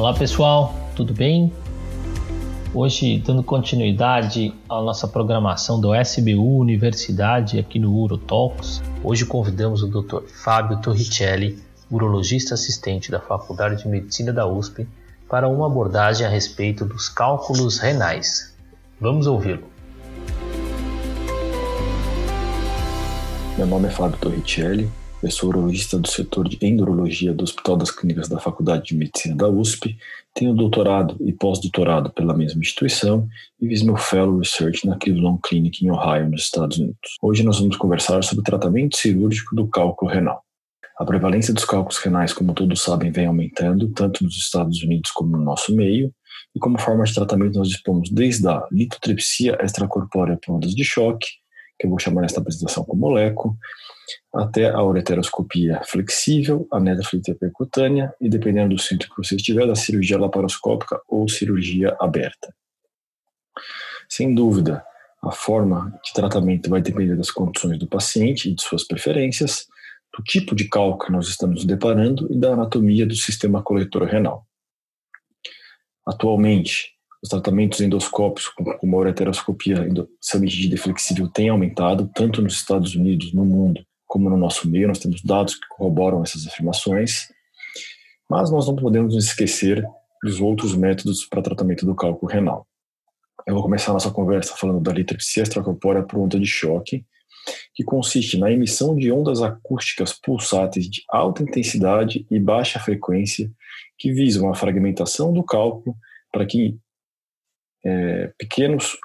Olá pessoal, tudo bem? Hoje, dando continuidade à nossa programação do SBU Universidade aqui no UroTalks, hoje convidamos o Dr. Fábio Torricelli, urologista assistente da Faculdade de Medicina da USP, para uma abordagem a respeito dos cálculos renais. Vamos ouvi-lo. Meu nome é Fábio Torricelli, eu sou urologista do setor de endurologia do Hospital das Clínicas da Faculdade de Medicina da USP, tenho doutorado e pós-doutorado pela mesma instituição e fiz meu Fellow Research na Cleveland Clinic em Ohio, nos Estados Unidos. Hoje nós vamos conversar sobre o tratamento cirúrgico do cálculo renal. A prevalência dos cálculos renais, como todos sabem, vem aumentando, tanto nos Estados Unidos como no nosso meio, e como forma de tratamento nós dispomos desde a litotripsia extracorpórea por ondas de choque, que eu vou chamar nesta apresentação como LECO, até a ureteroscopia flexível, a nefrofilite percutânea e, dependendo do centro que você estiver, da cirurgia laparoscópica ou cirurgia aberta. Sem dúvida, a forma de tratamento vai depender das condições do paciente e de suas preferências, do tipo de cálculo que nós estamos deparando e da anatomia do sistema coletor renal. Atualmente, os tratamentos endoscópicos com uma ureteroscopia e flexível têm aumentado, tanto nos Estados Unidos, no mundo, como no nosso meio. Nós temos dados que corroboram essas afirmações, mas nós não podemos esquecer dos outros métodos para tratamento do cálculo renal. Eu vou começar a nossa conversa falando da litripsia extracorpórea por onda de choque, que consiste na emissão de ondas acústicas pulsáteis de alta intensidade e baixa frequência que visam a fragmentação do cálculo para que é, pequenos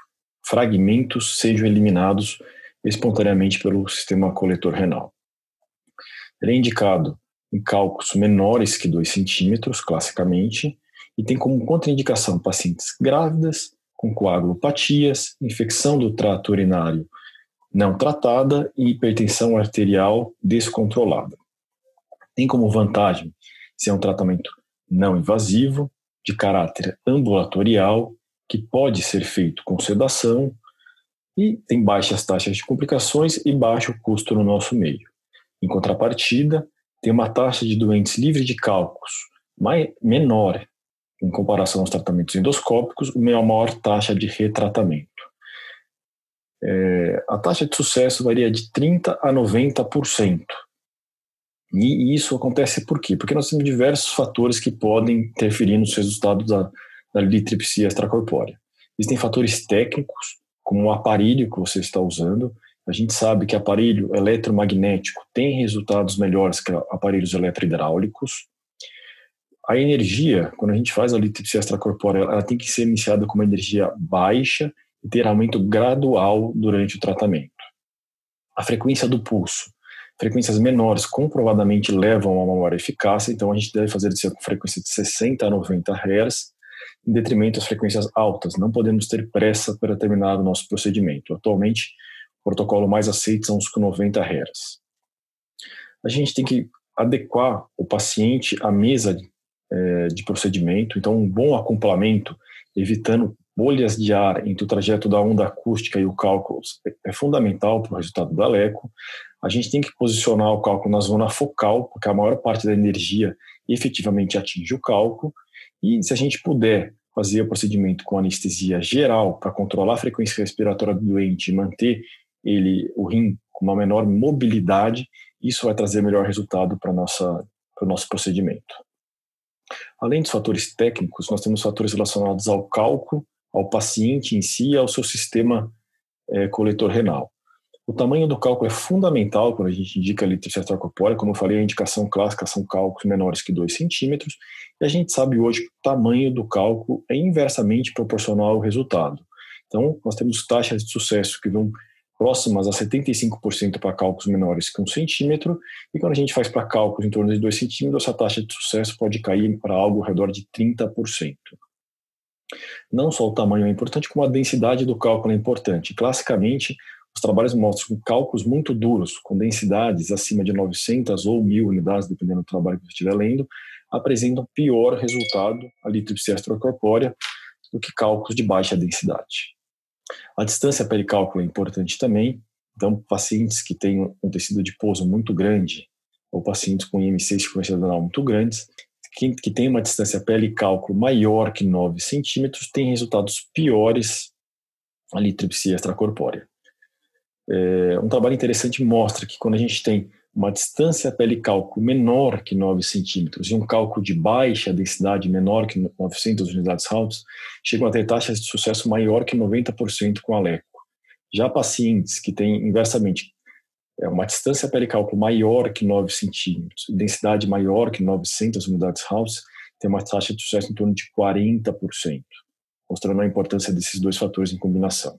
fragmentos sejam eliminados espontaneamente pelo sistema coletor renal. Ele é indicado em cálculos menores que 2 centímetros, classicamente, e tem como contraindicação pacientes grávidas, com coagulopatias, infecção do trato urinário não tratada e hipertensão arterial descontrolada. Tem como vantagem ser um tratamento não invasivo, de caráter ambulatorial, que pode ser feito com sedação e tem baixas taxas de complicações e baixo custo no nosso meio. Em contrapartida, tem uma taxa de doentes livres de cálculos mais, menor em comparação aos tratamentos endoscópicos, uma maior taxa de retratamento. É, a taxa de sucesso varia de 30% a 90%. E isso acontece por quê? Porque nós temos diversos fatores que podem interferir nos resultados da, da litripsia extracorpórea. Existem fatores técnicos, como o aparelho que você está usando. A gente sabe que aparelho eletromagnético tem resultados melhores que aparelhos eletrohidráulicos. A energia, quando a gente faz a litripsia extracorpórea, ela tem que ser iniciada com uma energia baixa e ter aumento gradual durante o tratamento. A frequência do pulso. Frequências menores comprovadamente levam a uma maior eficácia, então a gente deve fazer isso com frequência de 60 a 90 Hz, em detrimento das frequências altas. Não podemos ter pressa para terminar o nosso procedimento. Atualmente, o protocolo mais aceito são os com 90 Hz. A gente tem que adequar o paciente à mesa é, de procedimento, então um bom acoplamento, evitando bolhas de ar entre o trajeto da onda acústica e o cálculo é fundamental para o resultado da LECO. A gente tem que posicionar o cálculo na zona focal, porque a maior parte da energia efetivamente atinge o cálculo, e se a gente puder fazer o procedimento com anestesia geral para controlar a frequência respiratória do doente e manter ele, o rim, com uma menor mobilidade, isso vai trazer melhor resultado para, o nosso procedimento. Além dos fatores técnicos, nós temos fatores relacionados ao cálculo, ao paciente em si e ao seu sistema é, coletor renal. O tamanho do cálculo é fundamental quando a gente indica a litriceftal corpórea. Como eu falei, a indicação clássica são cálculos menores que 2 centímetros. E a gente sabe hoje que o tamanho do cálculo é inversamente proporcional ao resultado. Então, nós temos taxas de sucesso que vão próximas a 75% para cálculos menores que 1 centímetro. E quando a gente faz para cálculos em torno de 2 centímetros, essa taxa de sucesso pode cair para algo ao redor de 30%. Não só o tamanho é importante, como a densidade do cálculo é importante. Classicamente, os trabalhos mostram cálculos muito duros, com densidades acima de 900 ou 1000 unidades, dependendo do trabalho que você estiver lendo, apresentam pior resultado, a litripsia extracorpórea, do que cálculos de baixa densidade. A distância pericálculo é importante também, então pacientes que têm um tecido de pouso muito grande, ou pacientes com IMC de frequência adrenal muito grandes, que, que tem uma distância pele-cálculo maior que 9 centímetros tem resultados piores na litripsia extracorpórea. É, um trabalho interessante mostra que quando a gente tem uma distância pele-cálculo menor que 9 centímetros e um cálculo de baixa densidade menor que 900 unidades Houghton, chegam a ter taxas de sucesso maior que 90% com a LECO. Já pacientes que têm inversamente é uma distância pericálculo maior que 9 centímetros, densidade maior que 900 unidades House, tem uma taxa de sucesso em torno de 40%, mostrando a importância desses dois fatores em combinação.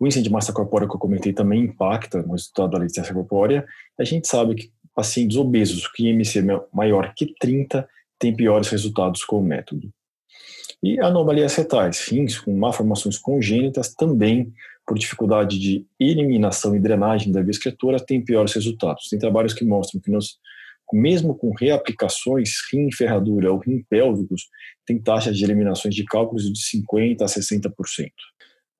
O índice de massa corpórea que eu comentei também impacta no resultado da resistência corpórea. A gente sabe que pacientes obesos que IMC maior que 30 têm piores resultados com o método. E anomalias retais, rins com malformações congênitas também por dificuldade de eliminação e drenagem da via tem piores resultados. Tem trabalhos que mostram que nós, mesmo com reaplicações, rim ferradura ou rim pélvicos, tem taxas de eliminações de cálculos de 50% a 60%.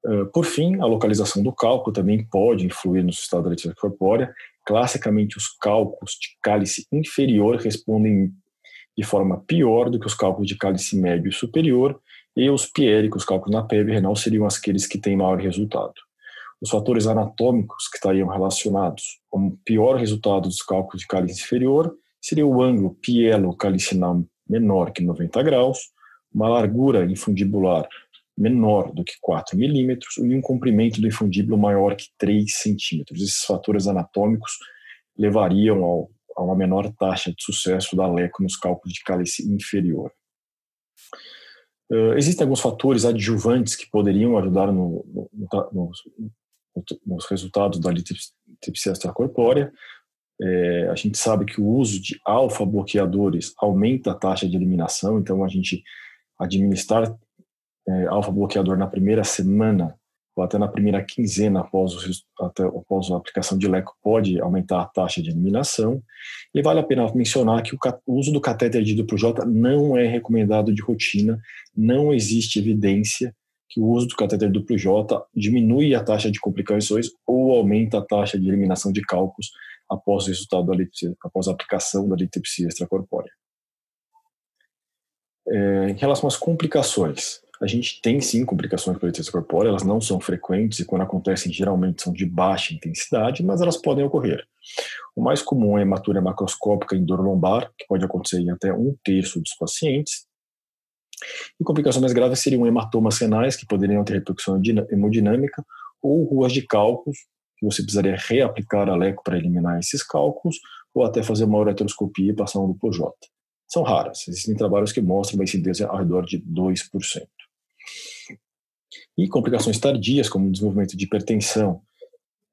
Uh, por fim, a localização do cálculo também pode influir no estado da leite corpórea. Classicamente, os cálculos de cálice inferior respondem de forma pior do que os cálculos de cálice médio e superior, e os piéricos, cálculos na PEB renal, seriam aqueles que têm maior resultado. Os fatores anatômicos que estariam relacionados com pior resultado dos cálculos de cálice inferior seria o ângulo pielo-calicinal menor que 90 graus, uma largura infundibular menor do que 4 milímetros e um comprimento do infundíbulo maior que 3 centímetros. Esses fatores anatômicos levariam ao, a uma menor taxa de sucesso da LECO nos cálculos de cálice inferior. Uh, existem alguns fatores adjuvantes que poderiam ajudar no, no, no, nos resultados da litripsia extracorpórea. É, a gente sabe que o uso de alfa-bloqueadores aumenta a taxa de eliminação, então a gente administrar é, alfa-bloqueador na primeira semana ou até na primeira quinzena após, o, até, após a aplicação de leco pode aumentar a taxa de eliminação. E vale a pena mencionar que o, o uso do catéter de duplo J não é recomendado de rotina, não existe evidência que o uso do catéter duplo J diminui a taxa de complicações ou aumenta a taxa de eliminação de cálculos após o resultado da litipsia, após a aplicação da litripsia extracorpórea. É, em relação às complicações, a gente tem sim complicações com a litripsia corpórea, elas não são frequentes e quando acontecem geralmente são de baixa intensidade, mas elas podem ocorrer. O mais comum é hematura macroscópica em dor lombar, que pode acontecer em até um terço dos pacientes. E complicações mais graves seriam hematomas renais, que poderiam ter repercussão hemodinâmica, ou ruas de cálculos, que você precisaria reaplicar a leco para eliminar esses cálculos, ou até fazer uma ureteroscopia e passar um duplo J. São raras, existem trabalhos que mostram uma incidência ao redor de 2%. E complicações tardias, como desenvolvimento de hipertensão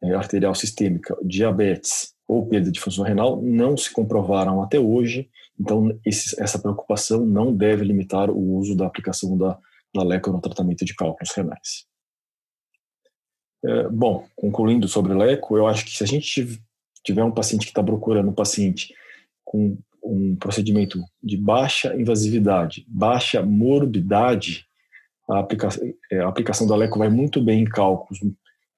é, arterial sistêmica, diabetes ou perda de função renal, não se comprovaram até hoje, então esse, essa preocupação não deve limitar o uso da aplicação da, da LECO no tratamento de cálculos renais. É, bom, concluindo sobre LECO, eu acho que se a gente tiver um paciente que está procurando um paciente com um procedimento de baixa invasividade, baixa morbidade, a aplicação, é, a aplicação da LECO vai muito bem em cálculos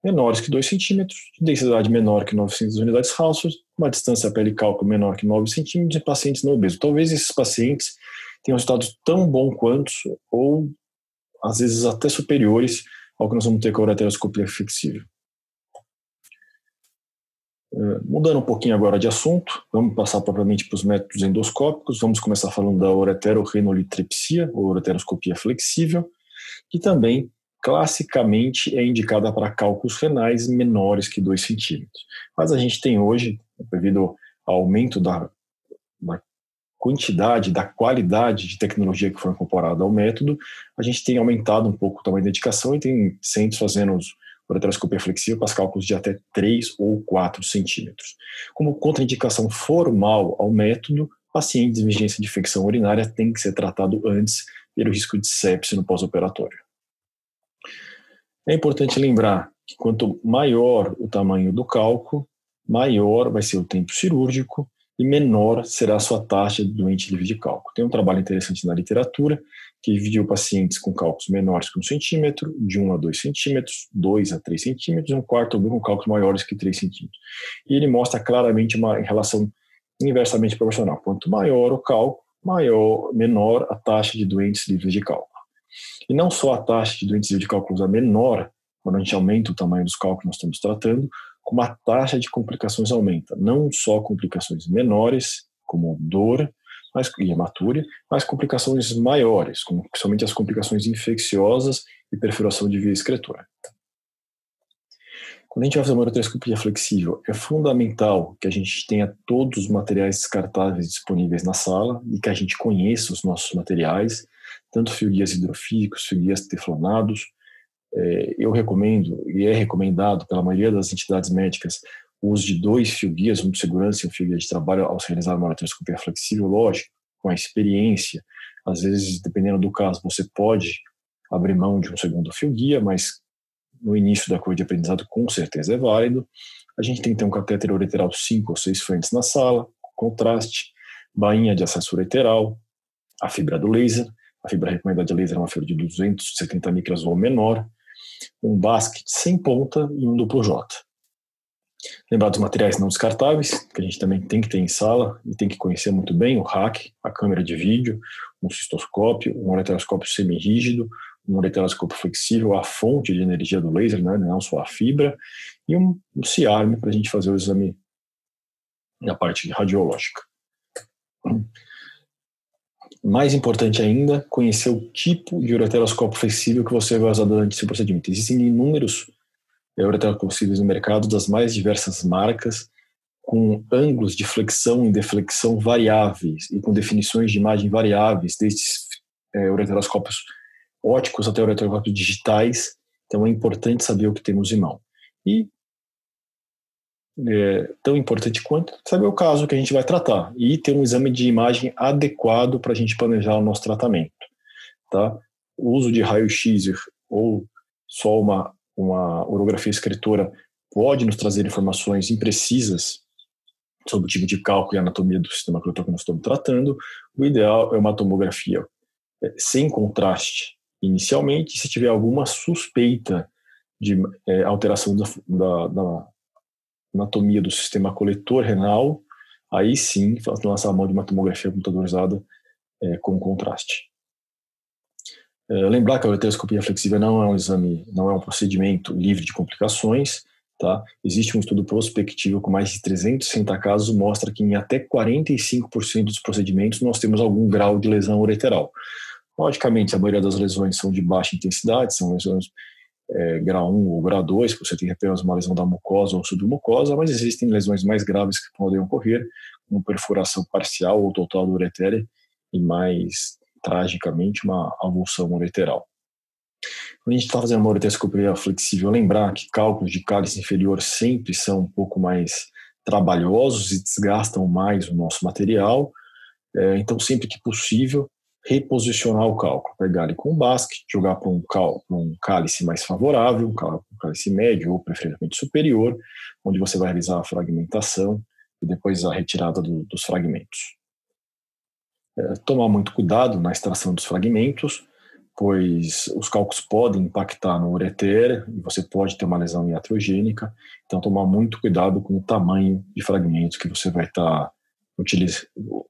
menores que 2 centímetros, densidade menor que 900 unidades Hounsfield, uma distância pele-cálculo menor que 9 centímetros em pacientes não obesos. Talvez esses pacientes tenham resultados tão bons quanto, ou às vezes até superiores ao que nós vamos ter com a ureteroscopia flexível. Uh, mudando um pouquinho agora de assunto, vamos passar propriamente para os métodos endoscópicos. Vamos começar falando da ureterorenolitripsia, ou ureteroscopia flexível que também classicamente é indicada para cálculos renais menores que 2 centímetros. Mas a gente tem hoje, devido ao aumento da, da quantidade, da qualidade de tecnologia que foi incorporada ao método, a gente tem aumentado um pouco o tamanho da indicação e tem centros fazendo ureteroscopia flexível para cálculos de até 3 ou 4 centímetros. Como contraindicação formal ao método, pacientes de vigência de infecção urinária tem que ser tratado antes pelo risco de sepse no pós-operatório. É importante lembrar que quanto maior o tamanho do cálculo, maior vai ser o tempo cirúrgico e menor será a sua taxa de doente livre de cálculo. Tem um trabalho interessante na literatura que dividiu pacientes com cálculos menores que 1 centímetro, de 1 a 2 centímetros, 2 a 3 centímetros, e um quarto com cálculos maiores que 3 centímetros. E ele mostra claramente uma relação inversamente proporcional. Quanto maior o cálculo, maior, menor a taxa de doentes livres de cálculo. E não só a taxa de doentes livres de cálculo é menor, quando a gente aumenta o tamanho dos cálculos que nós estamos tratando, como a taxa de complicações aumenta. Não só complicações menores, como dor mas, e hematúria, mas complicações maiores, como principalmente as complicações infecciosas e perfuração de via excretora. Quando a gente vai fazer uma ureteroscopia flexível, é fundamental que a gente tenha todos os materiais descartáveis disponíveis na sala e que a gente conheça os nossos materiais, tanto fio guias hidrofílicos, fio guias teflonados. É, eu recomendo, e é recomendado pela maioria das entidades médicas, o uso de dois fio guias, um de segurança e um fio guia de trabalho ao se realizar uma ureteroscopia flexível, lógico, com a experiência. Às vezes, dependendo do caso, você pode abrir mão de um segundo fio guia, mas no início da curva de aprendizado com certeza é válido. A gente tem que ter um catéter ureteral 5 ou 6 frentes na sala, contraste, bainha de acesso ureteral, a fibra do laser, a fibra recomendada de laser é uma fibra de 270 micras ou menor, um basket sem ponta e um duplo J. Lembrar dos materiais não descartáveis, que a gente também tem que ter em sala e tem que conhecer muito bem, o rack, a câmera de vídeo, um cistoscópio, um ureteroscópio semi-rígido, um ureteroscópio flexível, a fonte de energia do laser, né, não só a fibra, e um, um CIARM para a gente fazer o exame na parte radiológica. Mais importante ainda, conhecer o tipo de ureteroscópio flexível que você vai usar durante esse procedimento. Existem inúmeros ureteroscópios flexíveis no mercado das mais diversas marcas, com ângulos de flexão e deflexão variáveis e com definições de imagem variáveis, desde é, ureteroscópios óticos até ureteroscópios digitais. Então é importante saber o que temos em mão. E é, tão importante quanto saber o caso que a gente vai tratar e ter um exame de imagem adequado para a gente planejar o nosso tratamento. Tá? O uso de raio-x ou só uma, uma orografia escritora pode nos trazer informações imprecisas sobre o tipo de cálculo e anatomia do sistema que nós estamos tratando. O ideal é uma tomografia é, sem contraste inicialmente, se tiver alguma suspeita de é, alteração da, da, da, anatomia do sistema coletor renal, aí sim lançar a mão de uma tomografia computadorizada é, com contraste. É, lembrar que a ureteroscopia flexível não é um exame, não é um procedimento livre de complicações, tá? Existe um estudo prospectivo com mais de 360 casos mostra que em até 45% dos procedimentos nós temos algum grau de lesão ureteral. Logicamente, a maioria das lesões são de baixa intensidade, são lesões é, grau 1 ou grau 2, que você tem apenas uma lesão da mucosa ou submucosa, mas existem lesões mais graves que podem ocorrer, como perfuração parcial ou total do uretere e mais tragicamente uma avulsão ureteral. Quando a gente está fazendo uma ureteroscopia flexível, lembrar que cálculos de cálice inferior sempre são um pouco mais trabalhosos e desgastam mais o nosso material, é, então sempre que possível reposicionar o cálculo, pegar ele com o basket, jogar para um, um, cálice mais favorável, um cálice médio ou preferencialmente superior, onde você vai realizar a fragmentação e depois a retirada do, dos fragmentos. É, tomar muito cuidado na extração dos fragmentos, pois os cálculos podem impactar no ureter e você pode ter uma lesão iatrogênica, então tomar muito cuidado com o tamanho de fragmentos que você vai estar tá,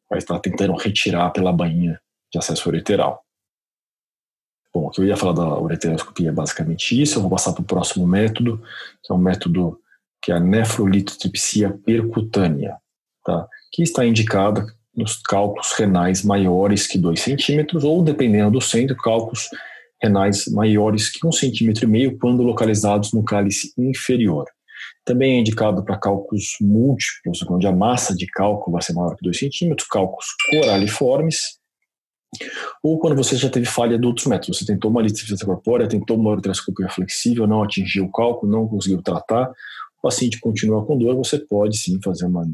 vai estar tá tentando retirar pela bainha de acesso ureteral. Bom, o que eu ia falar da ureteroscopia é basicamente isso. Eu vou passar para o próximo método, que é um método que é a nefrolitotripsia percutânea, tá? que está indicada nos cálculos renais maiores que 2 centímetros, ou, dependendo do centro, cálculos renais maiores que 1,5 um centímetro e meio, quando localizados no cálice inferior. Também é indicado para cálculos múltiplos, onde a massa de cálculo vai ser maior que 2 centímetros, cálculos coraliformes, ou quando você já teve falha de outros métodos, você tentou uma litrifiltração corpórea, tentou uma ureteroscopia flexível, não atingiu o cálculo, não conseguiu tratar, o paciente continua com dor, você pode sim fazer uma,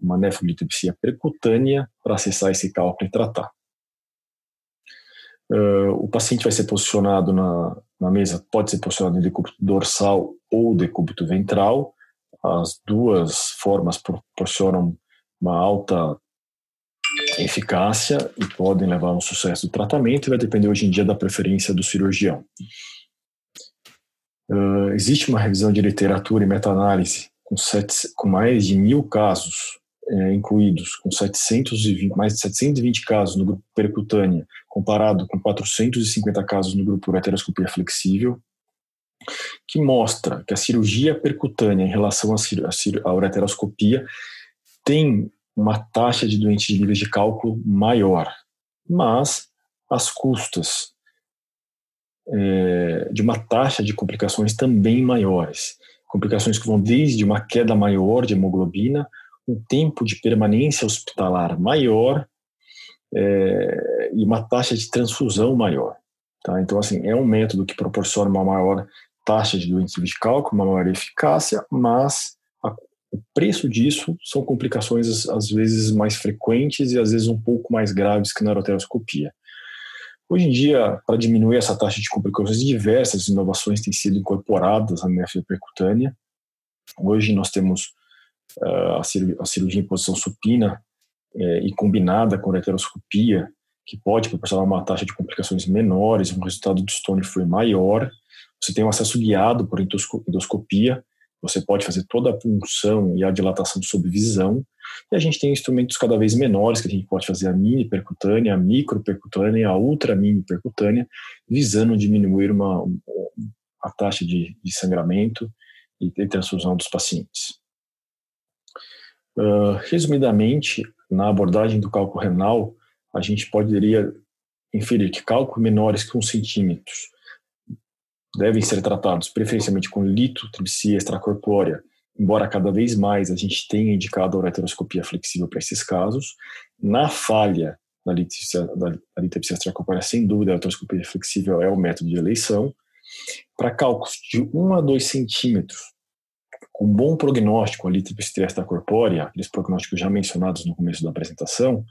uma nefrolitipsia percutânea para acessar esse cálculo e tratar. Uh, o paciente vai ser posicionado na, na mesa, pode ser posicionado em decúbito dorsal ou decúbito ventral. As duas formas proporcionam uma alta eficácia e podem levar a um sucesso do tratamento e vai depender hoje em dia da preferência do cirurgião. Uh, existe uma revisão de literatura e meta-análise com, com, mais de mil casos é, incluídos, com 720, mais de 720 casos no grupo percutânea, comparado com 450 casos no grupo ureteroscopia flexível, que mostra que a cirurgia percutânea em relação à ureteroscopia tem uma taxa de doentes níveis de cálculo maior, mas as custas é, de uma taxa de complicações também maiores. Complicações que vão desde uma queda maior de hemoglobina, um tempo de permanência hospitalar maior é, e uma taxa de transfusão maior. Tá? Então, assim, é um método que proporciona uma maior taxa de doença de cálculo, uma maior eficácia, mas o preço disso são complicações às vezes mais frequentes e às vezes um pouco mais graves que na ureteroscopia. Hoje em dia, para diminuir essa taxa de complicações, diversas inovações têm sido incorporadas na nefro percutânea. Hoje nós temos uh, a, cirurgia, a, cirurgia, em posição supina uh, e combinada com ureteroscopia, que pode proporcionar uma taxa de complicações menores, um resultado do stone foi maior. Você tem um acesso guiado por endoscopia, você pode fazer toda a punção e a dilatação sob visão, e a gente tem instrumentos cada vez menores, que a gente pode fazer a mini percutânea, a micro percutânea, a ultra mini percutânea, visando diminuir uma, a taxa de, de sangramento e de transfusão dos pacientes. Uh, resumidamente, na abordagem do cálculo renal, a gente poderia inferir que cálculos menores que 1 centímetro devem ser tratados preferencialmente com litotripsia extracorpórea, embora cada vez mais a gente tenha indicado a ureteroscopia flexível para esses casos. Na falha da litotripsia extracorpórea, sem dúvida, a ureteroscopia flexível é o método de eleição. Para cálculos de 1 a 2 centímetros, com bom prognóstico, a litotripsia extracorpórea, aqueles prognósticos já mencionados no começo da apresentação,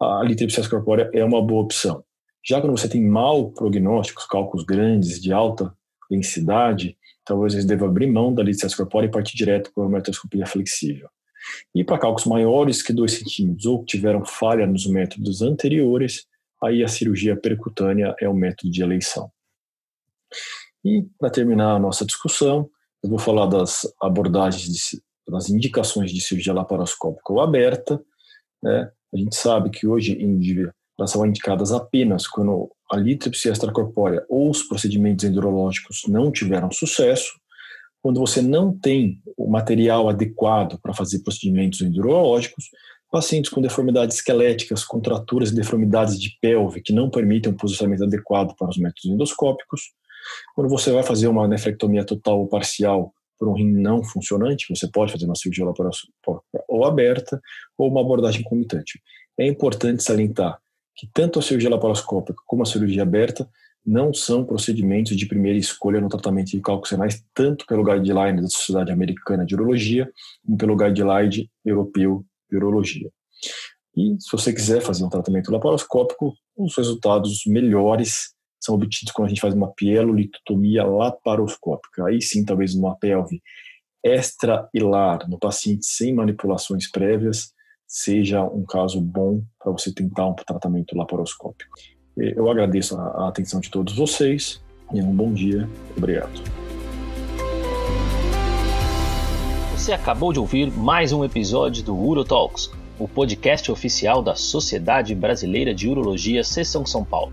a litotripsia extracorpórea é uma boa opção. Já quando você tem mau prognósticos, cálculos grandes, de alta densidade, talvez eles devam abrir mão da licença corpórea e partir direto para uma metroscopia flexível. E para cálculos maiores que 2 centímetros ou que tiveram falha nos métodos anteriores, aí a cirurgia percutânea é o método de eleição. E para terminar a nossa discussão, eu vou falar das abordagens, de, das indicações de cirurgia laparoscópica ou aberta. Né? A gente sabe que hoje em dia elas são indicadas apenas quando a litripsia extracorpórea ou os procedimentos endurológicos não tiveram sucesso, quando você não tem o material adequado para fazer procedimentos endurológicos, pacientes com deformidades esqueléticas, contraturas e deformidades de pelve que não permitem um posicionamento adequado para os métodos endoscópicos, quando você vai fazer uma nefrectomia total ou parcial por um rim não funcionante, você pode fazer uma cirurgia laparoscópica ou aberta, ou uma abordagem comitante. É importante salientar que tanto a cirurgia laparoscópica como a cirurgia aberta não são procedimentos de primeira escolha no tratamento de cálculos renais, tanto pelo guideline da Sociedade Americana de Urologia, como pelo guideline europeu de urologia. E se você quiser fazer um tratamento laparoscópico, os resultados melhores são obtidos quando a gente faz uma pielolitotomia laparoscópica. Aí sim, talvez uma pelve extra-hilar no paciente sem manipulações prévias, seja um caso bom para você tentar um tratamento laparoscópico. Eu agradeço a atenção de todos vocês e um bom dia. Obrigado. Você acabou de ouvir mais um episódio do UroTalks, o podcast oficial da Sociedade Brasileira de Urologia Seção São Paulo.